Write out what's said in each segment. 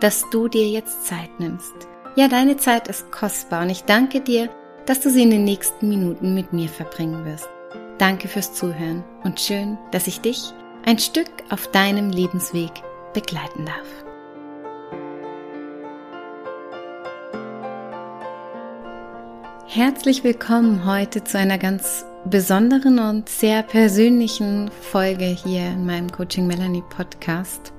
dass du dir jetzt Zeit nimmst. Ja, deine Zeit ist kostbar und ich danke dir, dass du sie in den nächsten Minuten mit mir verbringen wirst. Danke fürs Zuhören und schön, dass ich dich ein Stück auf deinem Lebensweg begleiten darf. Herzlich willkommen heute zu einer ganz besonderen und sehr persönlichen Folge hier in meinem Coaching Melanie Podcast.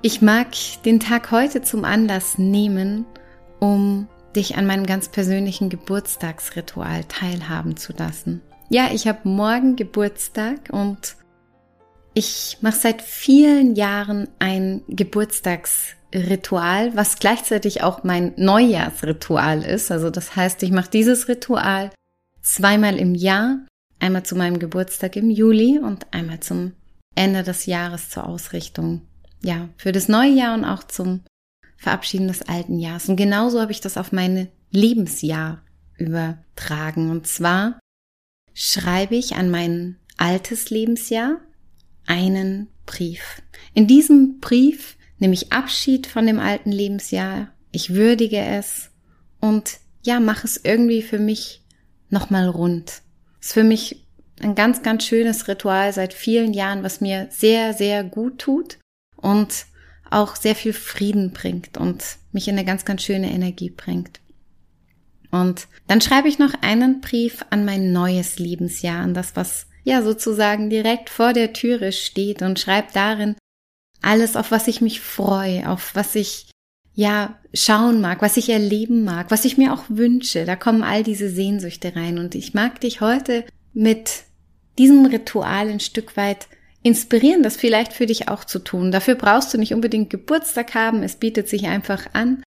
Ich mag den Tag heute zum Anlass nehmen, um dich an meinem ganz persönlichen Geburtstagsritual teilhaben zu lassen. Ja, ich habe morgen Geburtstag und ich mache seit vielen Jahren ein Geburtstagsritual, was gleichzeitig auch mein Neujahrsritual ist. Also das heißt, ich mache dieses Ritual zweimal im Jahr, einmal zu meinem Geburtstag im Juli und einmal zum Ende des Jahres zur Ausrichtung ja, für das neue Jahr und auch zum Verabschieden des alten Jahres. Und genauso habe ich das auf meine Lebensjahr übertragen. Und zwar schreibe ich an mein altes Lebensjahr einen Brief. In diesem Brief nehme ich Abschied von dem alten Lebensjahr. Ich würdige es und ja, mache es irgendwie für mich nochmal rund. Ist für mich ein ganz, ganz schönes Ritual seit vielen Jahren, was mir sehr, sehr gut tut und auch sehr viel Frieden bringt und mich in eine ganz, ganz schöne Energie bringt. Und dann schreibe ich noch einen Brief an mein neues Lebensjahr, an das, was ja sozusagen direkt vor der Türe steht und schreibe darin alles, auf was ich mich freue, auf was ich ja schauen mag, was ich erleben mag, was ich mir auch wünsche. Da kommen all diese Sehnsüchte rein und ich mag dich heute mit diesem Ritual ein Stück weit inspirieren, das vielleicht für dich auch zu tun. Dafür brauchst du nicht unbedingt Geburtstag haben, es bietet sich einfach an,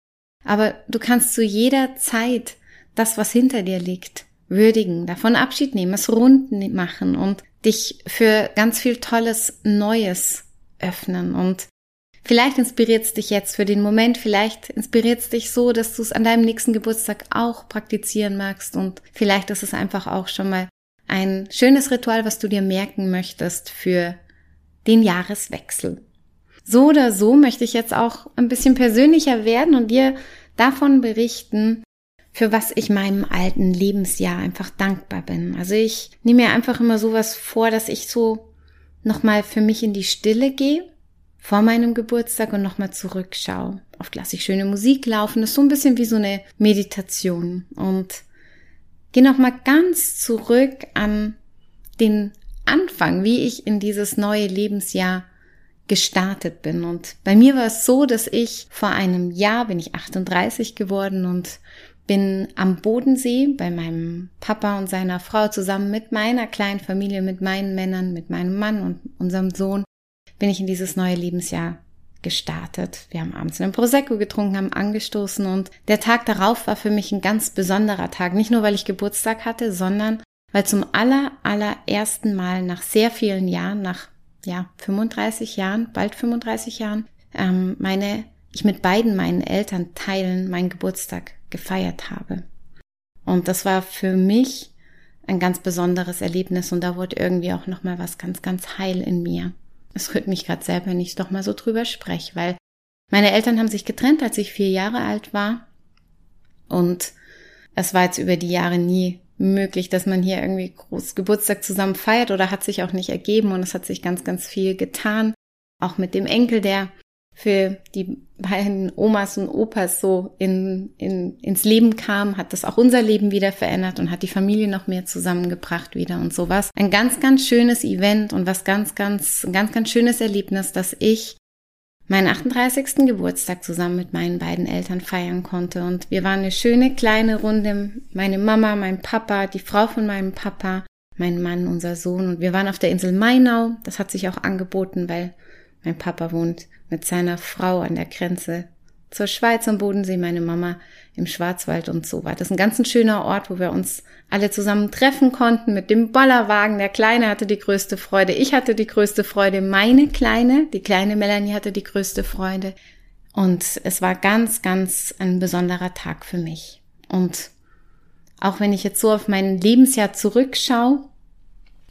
aber du kannst zu jeder Zeit das, was hinter dir liegt, würdigen, davon Abschied nehmen, es rund machen und dich für ganz viel Tolles Neues öffnen. Und Vielleicht inspiriert es dich jetzt für den Moment, vielleicht inspiriert es dich so, dass du es an deinem nächsten Geburtstag auch praktizieren magst. Und vielleicht ist es einfach auch schon mal ein schönes Ritual, was du dir merken möchtest für den Jahreswechsel. So oder so möchte ich jetzt auch ein bisschen persönlicher werden und dir davon berichten, für was ich meinem alten Lebensjahr einfach dankbar bin. Also ich nehme mir einfach immer sowas vor, dass ich so nochmal für mich in die Stille gehe vor meinem Geburtstag und nochmal zurückschaue. Oft lasse ich schöne Musik laufen. Das ist so ein bisschen wie so eine Meditation und gehe nochmal ganz zurück an den Anfang, wie ich in dieses neue Lebensjahr gestartet bin. Und bei mir war es so, dass ich vor einem Jahr bin ich 38 geworden und bin am Bodensee bei meinem Papa und seiner Frau zusammen mit meiner kleinen Familie, mit meinen Männern, mit meinem Mann und unserem Sohn bin ich in dieses neue Lebensjahr gestartet. Wir haben abends einen Prosecco getrunken, haben angestoßen und der Tag darauf war für mich ein ganz besonderer Tag. Nicht nur, weil ich Geburtstag hatte, sondern weil zum aller, allerersten Mal nach sehr vielen Jahren, nach ja 35 Jahren, bald 35 Jahren, ähm, meine ich mit beiden meinen Eltern teilen meinen Geburtstag gefeiert habe. Und das war für mich ein ganz besonderes Erlebnis und da wurde irgendwie auch noch mal was ganz ganz heil in mir. Es rührt mich gerade selber nicht doch mal so drüber spreche, weil meine Eltern haben sich getrennt, als ich vier Jahre alt war und es war jetzt über die Jahre nie möglich, dass man hier irgendwie groß Geburtstag zusammen feiert oder hat sich auch nicht ergeben und es hat sich ganz, ganz viel getan. Auch mit dem Enkel, der für die beiden Omas und Opas so in, in, ins Leben kam, hat das auch unser Leben wieder verändert und hat die Familie noch mehr zusammengebracht wieder und sowas. Ein ganz, ganz schönes Event und was ganz, ganz, ganz, ganz schönes Erlebnis, dass ich meinen 38. Geburtstag zusammen mit meinen beiden Eltern feiern konnte. Und wir waren eine schöne kleine Runde. Meine Mama, mein Papa, die Frau von meinem Papa, mein Mann, unser Sohn. Und wir waren auf der Insel Mainau. Das hat sich auch angeboten, weil Mein Papa wohnt mit seiner Frau an der Grenze zur Schweiz am Bodensee, meine Mama im Schwarzwald und so weiter. Das ist ein ganz ein schöner Ort, wo wir uns alle zusammen treffen konnten mit dem Bollerwagen. Der Kleine hatte die größte Freude. Ich hatte die größte Freude. Meine Kleine, die kleine Melanie hatte die größte Freude. Und es war ganz, ganz ein besonderer Tag für mich. Und auch wenn ich jetzt so auf mein Lebensjahr zurückschaue,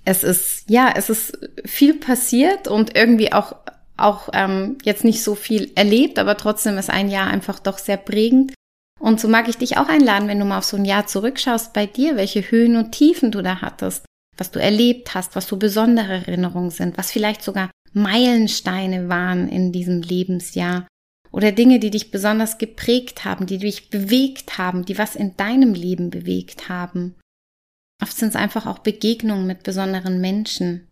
es ist, ja, es ist viel passiert und irgendwie auch auch ähm, jetzt nicht so viel erlebt, aber trotzdem ist ein Jahr einfach doch sehr prägend. Und so mag ich dich auch einladen, wenn du mal auf so ein Jahr zurückschaust bei dir, welche Höhen und Tiefen du da hattest, was du erlebt hast, was so besondere Erinnerungen sind, was vielleicht sogar Meilensteine waren in diesem Lebensjahr oder Dinge, die dich besonders geprägt haben, die dich bewegt haben, die was in deinem Leben bewegt haben. Oft sind es einfach auch Begegnungen mit besonderen Menschen,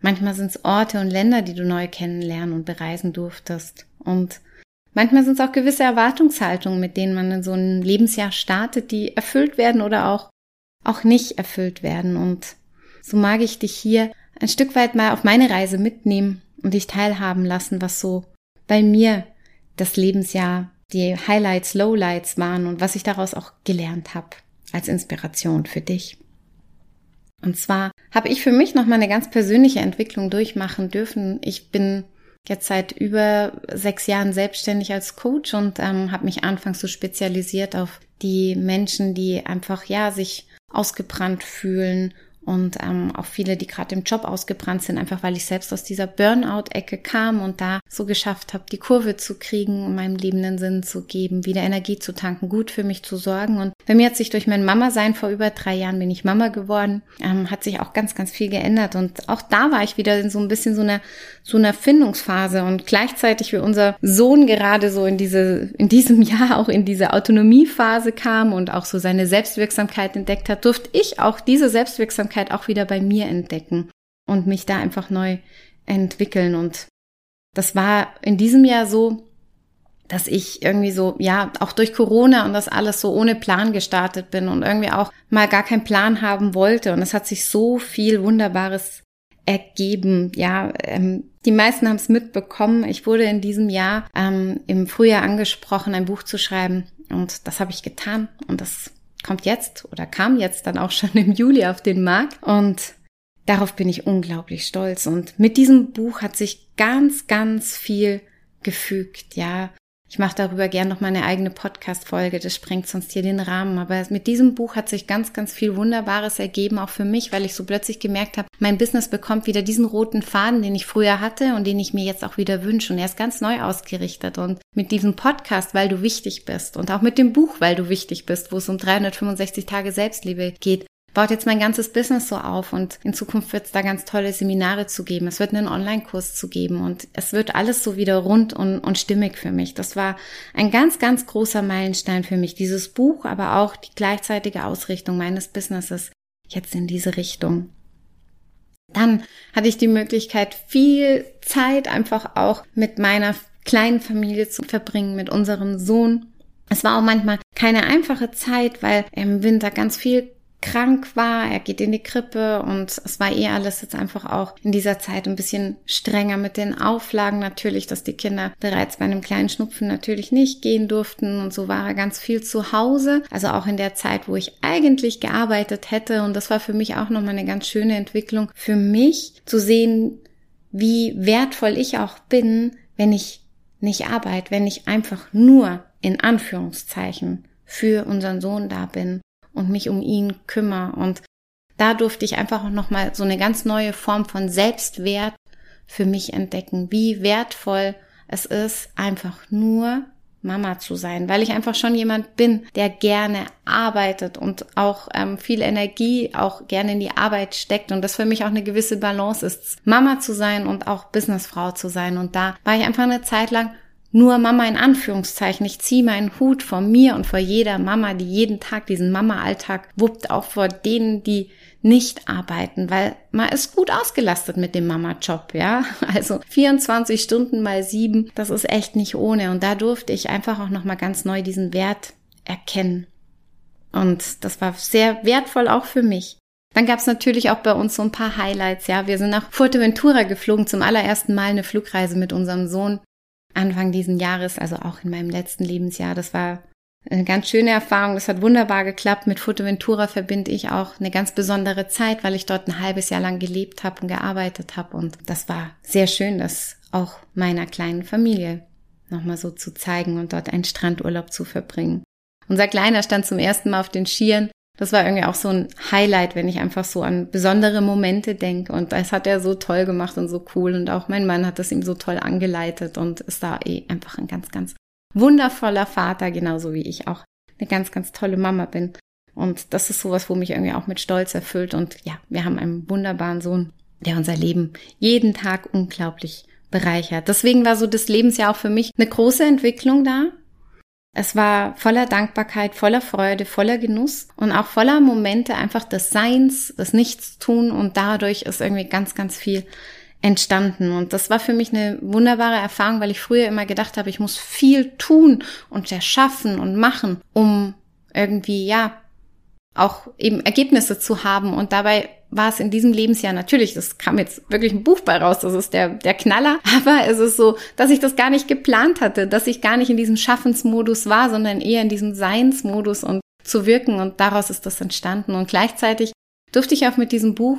Manchmal sind es Orte und Länder, die du neu kennenlernen und bereisen durftest. Und manchmal sind es auch gewisse Erwartungshaltungen, mit denen man in so ein Lebensjahr startet, die erfüllt werden oder auch, auch nicht erfüllt werden. Und so mag ich dich hier ein Stück weit mal auf meine Reise mitnehmen und dich teilhaben lassen, was so bei mir das Lebensjahr, die Highlights, Lowlights waren und was ich daraus auch gelernt habe als Inspiration für dich. Und zwar habe ich für mich noch mal eine ganz persönliche Entwicklung durchmachen dürfen. Ich bin jetzt seit über sechs Jahren selbstständig als Coach und ähm, habe mich anfangs so spezialisiert auf die Menschen, die einfach ja sich ausgebrannt fühlen und ähm, auch viele, die gerade im Job ausgebrannt sind, einfach weil ich selbst aus dieser Burnout-Ecke kam und da so geschafft habe, die Kurve zu kriegen, meinem Leben einen Sinn zu geben, wieder Energie zu tanken, gut für mich zu sorgen. Und bei mir hat sich durch mein Mama-Sein vor über drei Jahren bin ich Mama geworden, ähm, hat sich auch ganz, ganz viel geändert. Und auch da war ich wieder in so ein bisschen so einer so einer Findungsphase und gleichzeitig wie unser Sohn gerade so in diese in diesem Jahr auch in diese Autonomiephase kam und auch so seine Selbstwirksamkeit entdeckt hat, durfte ich auch diese Selbstwirksamkeit Achtsamkeit auch wieder bei mir entdecken und mich da einfach neu entwickeln. Und das war in diesem Jahr so, dass ich irgendwie so, ja, auch durch Corona und das alles so ohne Plan gestartet bin und irgendwie auch mal gar keinen Plan haben wollte. Und es hat sich so viel Wunderbares ergeben. Ja, ähm, die meisten haben es mitbekommen. Ich wurde in diesem Jahr ähm, im Frühjahr angesprochen, ein Buch zu schreiben. Und das habe ich getan. Und das kommt jetzt oder kam jetzt dann auch schon im Juli auf den Markt und darauf bin ich unglaublich stolz. Und mit diesem Buch hat sich ganz, ganz viel gefügt, ja. Ich mache darüber gern noch mal eine eigene Podcast-Folge, das sprengt sonst hier den Rahmen. Aber mit diesem Buch hat sich ganz, ganz viel Wunderbares ergeben, auch für mich, weil ich so plötzlich gemerkt habe, mein Business bekommt wieder diesen roten Faden, den ich früher hatte und den ich mir jetzt auch wieder wünsche. Und er ist ganz neu ausgerichtet. Und mit diesem Podcast, weil du wichtig bist und auch mit dem Buch, weil du wichtig bist, wo es um 365 Tage Selbstliebe geht, baut jetzt mein ganzes Business so auf und in Zukunft wird es da ganz tolle Seminare zu geben. Es wird einen Online-Kurs zu geben und es wird alles so wieder rund und, und stimmig für mich. Das war ein ganz, ganz großer Meilenstein für mich, dieses Buch, aber auch die gleichzeitige Ausrichtung meines Businesses jetzt in diese Richtung. Dann hatte ich die Möglichkeit, viel Zeit einfach auch mit meiner kleinen Familie zu verbringen, mit unserem Sohn. Es war auch manchmal keine einfache Zeit, weil im Winter ganz viel krank war, er geht in die Krippe und es war eh alles jetzt einfach auch in dieser Zeit ein bisschen strenger mit den Auflagen natürlich, dass die Kinder bereits bei einem kleinen Schnupfen natürlich nicht gehen durften und so war er ganz viel zu Hause, also auch in der Zeit, wo ich eigentlich gearbeitet hätte und das war für mich auch nochmal eine ganz schöne Entwicklung für mich zu sehen, wie wertvoll ich auch bin, wenn ich nicht arbeite, wenn ich einfach nur in Anführungszeichen für unseren Sohn da bin und mich um ihn kümmere. Und da durfte ich einfach auch nochmal so eine ganz neue Form von Selbstwert für mich entdecken, wie wertvoll es ist, einfach nur Mama zu sein, weil ich einfach schon jemand bin, der gerne arbeitet und auch ähm, viel Energie auch gerne in die Arbeit steckt und das für mich auch eine gewisse Balance ist, Mama zu sein und auch Businessfrau zu sein. Und da war ich einfach eine Zeit lang nur Mama in Anführungszeichen. Ich ziehe meinen Hut vor mir und vor jeder Mama, die jeden Tag diesen Mama-Alltag wuppt, auch vor denen, die nicht arbeiten, weil man ist gut ausgelastet mit dem Mama-Job, ja. Also 24 Stunden mal sieben, das ist echt nicht ohne. Und da durfte ich einfach auch nochmal ganz neu diesen Wert erkennen. Und das war sehr wertvoll auch für mich. Dann gab es natürlich auch bei uns so ein paar Highlights. Ja, wir sind nach Fuerteventura geflogen, zum allerersten Mal eine Flugreise mit unserem Sohn Anfang diesen Jahres, also auch in meinem letzten Lebensjahr. Das war eine ganz schöne Erfahrung. Das hat wunderbar geklappt. Mit Fuerteventura verbinde ich auch eine ganz besondere Zeit, weil ich dort ein halbes Jahr lang gelebt habe und gearbeitet habe. Und das war sehr schön, das auch meiner kleinen Familie nochmal so zu zeigen und dort einen Strandurlaub zu verbringen. Unser Kleiner stand zum ersten Mal auf den Skiern. Das war irgendwie auch so ein Highlight, wenn ich einfach so an besondere Momente denke. Und das hat er so toll gemacht und so cool. Und auch mein Mann hat das ihm so toll angeleitet und ist da eh einfach ein ganz, ganz wundervoller Vater, genauso wie ich auch eine ganz, ganz tolle Mama bin. Und das ist sowas, wo mich irgendwie auch mit Stolz erfüllt. Und ja, wir haben einen wunderbaren Sohn, der unser Leben jeden Tag unglaublich bereichert. Deswegen war so das Lebensjahr auch für mich eine große Entwicklung da. Es war voller Dankbarkeit, voller Freude, voller Genuss und auch voller Momente einfach des Seins, des Nichtstun und dadurch ist irgendwie ganz, ganz viel entstanden. Und das war für mich eine wunderbare Erfahrung, weil ich früher immer gedacht habe, ich muss viel tun und erschaffen und machen, um irgendwie, ja, auch eben Ergebnisse zu haben. Und dabei war es in diesem Lebensjahr natürlich, das kam jetzt wirklich ein Buch bei raus, das ist der, der Knaller, aber es ist so, dass ich das gar nicht geplant hatte, dass ich gar nicht in diesem Schaffensmodus war, sondern eher in diesem Seinsmodus und zu wirken und daraus ist das entstanden. Und gleichzeitig durfte ich auch mit diesem Buch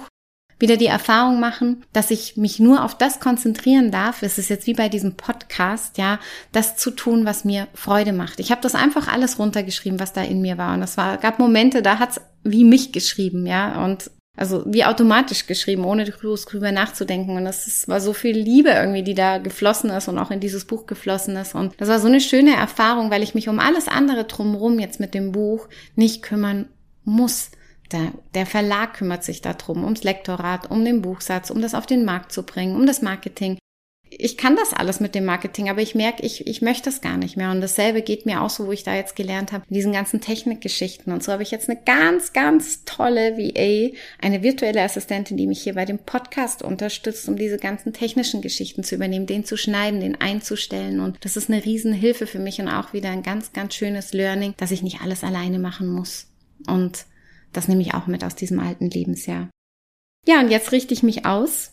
wieder die Erfahrung machen, dass ich mich nur auf das konzentrieren darf. Es ist jetzt wie bei diesem Podcast, ja, das zu tun, was mir Freude macht. Ich habe das einfach alles runtergeschrieben, was da in mir war. Und es war, gab Momente, da hat's wie mich geschrieben, ja, und also wie automatisch geschrieben, ohne drüber nachzudenken. Und ist, war so viel Liebe irgendwie, die da geflossen ist und auch in dieses Buch geflossen ist. Und das war so eine schöne Erfahrung, weil ich mich um alles andere drumherum jetzt mit dem Buch nicht kümmern muss. Der, der Verlag kümmert sich darum, ums Lektorat, um den Buchsatz, um das auf den Markt zu bringen, um das Marketing. Ich kann das alles mit dem Marketing, aber ich merke, ich, ich möchte das gar nicht mehr. Und dasselbe geht mir auch so, wo ich da jetzt gelernt habe, diesen ganzen Technikgeschichten. Und so habe ich jetzt eine ganz, ganz tolle VA, eine virtuelle Assistentin, die mich hier bei dem Podcast unterstützt, um diese ganzen technischen Geschichten zu übernehmen, den zu schneiden, den einzustellen. Und das ist eine Riesenhilfe für mich und auch wieder ein ganz, ganz schönes Learning, dass ich nicht alles alleine machen muss. Und das nehme ich auch mit aus diesem alten Lebensjahr. Ja, und jetzt richte ich mich aus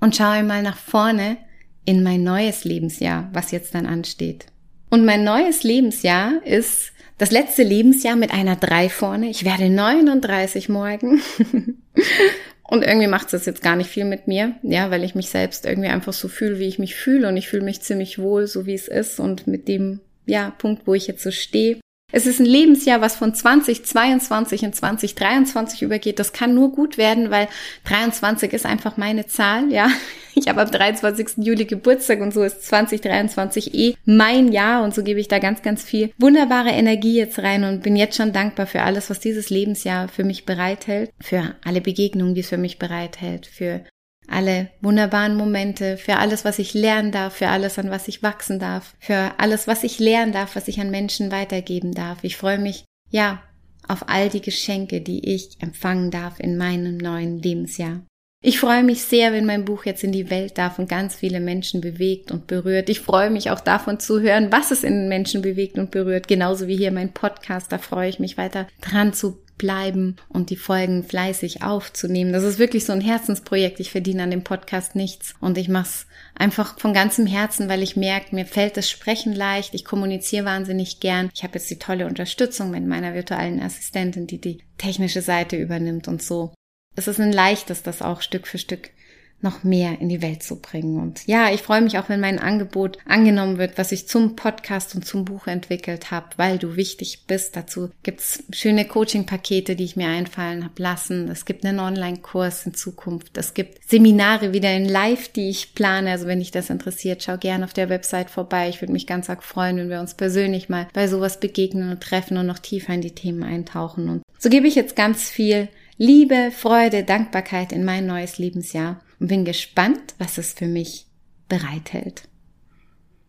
und schaue mal nach vorne in mein neues Lebensjahr, was jetzt dann ansteht. Und mein neues Lebensjahr ist das letzte Lebensjahr mit einer 3 vorne. Ich werde 39 morgen. und irgendwie macht es jetzt gar nicht viel mit mir, ja, weil ich mich selbst irgendwie einfach so fühle, wie ich mich fühle und ich fühle mich ziemlich wohl, so wie es ist und mit dem, ja, Punkt, wo ich jetzt so stehe. Es ist ein Lebensjahr, was von 2022 in 2023 übergeht. Das kann nur gut werden, weil 23 ist einfach meine Zahl, ja. Ich habe am 23. Juli Geburtstag und so ist 2023 eh mein Jahr und so gebe ich da ganz, ganz viel wunderbare Energie jetzt rein und bin jetzt schon dankbar für alles, was dieses Lebensjahr für mich bereithält, für alle Begegnungen, die es für mich bereithält, für alle wunderbaren Momente, für alles, was ich lernen darf, für alles, an was ich wachsen darf, für alles, was ich lernen darf, was ich an Menschen weitergeben darf. Ich freue mich, ja, auf all die Geschenke, die ich empfangen darf in meinem neuen Lebensjahr. Ich freue mich sehr, wenn mein Buch jetzt in die Welt darf und ganz viele Menschen bewegt und berührt. Ich freue mich auch davon zu hören, was es in Menschen bewegt und berührt. Genauso wie hier mein Podcast. Da freue ich mich weiter dran zu bleiben und die Folgen fleißig aufzunehmen. Das ist wirklich so ein Herzensprojekt. Ich verdiene an dem Podcast nichts und ich mache es einfach von ganzem Herzen, weil ich merke, mir fällt das Sprechen leicht. Ich kommuniziere wahnsinnig gern. Ich habe jetzt die tolle Unterstützung mit meiner virtuellen Assistentin, die die technische Seite übernimmt und so. Es ist ein leichtes, das auch Stück für Stück noch mehr in die Welt zu bringen. Und ja, ich freue mich auch, wenn mein Angebot angenommen wird, was ich zum Podcast und zum Buch entwickelt habe, weil du wichtig bist. Dazu gibt's schöne Coaching-Pakete, die ich mir einfallen habe lassen. Es gibt einen Online-Kurs in Zukunft. Es gibt Seminare wieder in Live, die ich plane. Also wenn dich das interessiert, schau gerne auf der Website vorbei. Ich würde mich ganz arg freuen, wenn wir uns persönlich mal bei sowas begegnen und treffen und noch tiefer in die Themen eintauchen. Und so gebe ich jetzt ganz viel Liebe, Freude, Dankbarkeit in mein neues Lebensjahr und bin gespannt, was es für mich bereithält.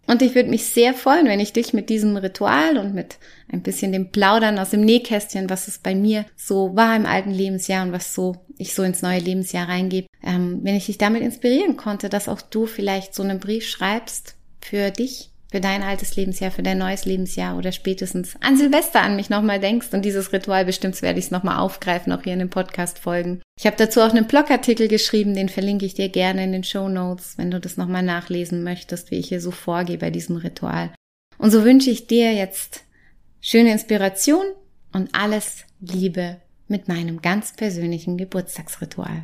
Und ich würde mich sehr freuen, wenn ich dich mit diesem Ritual und mit ein bisschen dem Plaudern aus dem Nähkästchen, was es bei mir so war im alten Lebensjahr und was so ich so ins neue Lebensjahr reingebe, ähm, wenn ich dich damit inspirieren konnte, dass auch du vielleicht so einen Brief schreibst für dich für dein altes Lebensjahr, für dein neues Lebensjahr oder spätestens an Silvester an mich nochmal denkst und dieses Ritual bestimmt werde ich es nochmal aufgreifen, auch hier in den Podcast-Folgen. Ich habe dazu auch einen Blogartikel geschrieben, den verlinke ich dir gerne in den Show Notes, wenn du das nochmal nachlesen möchtest, wie ich hier so vorgehe bei diesem Ritual. Und so wünsche ich dir jetzt schöne Inspiration und alles Liebe mit meinem ganz persönlichen Geburtstagsritual.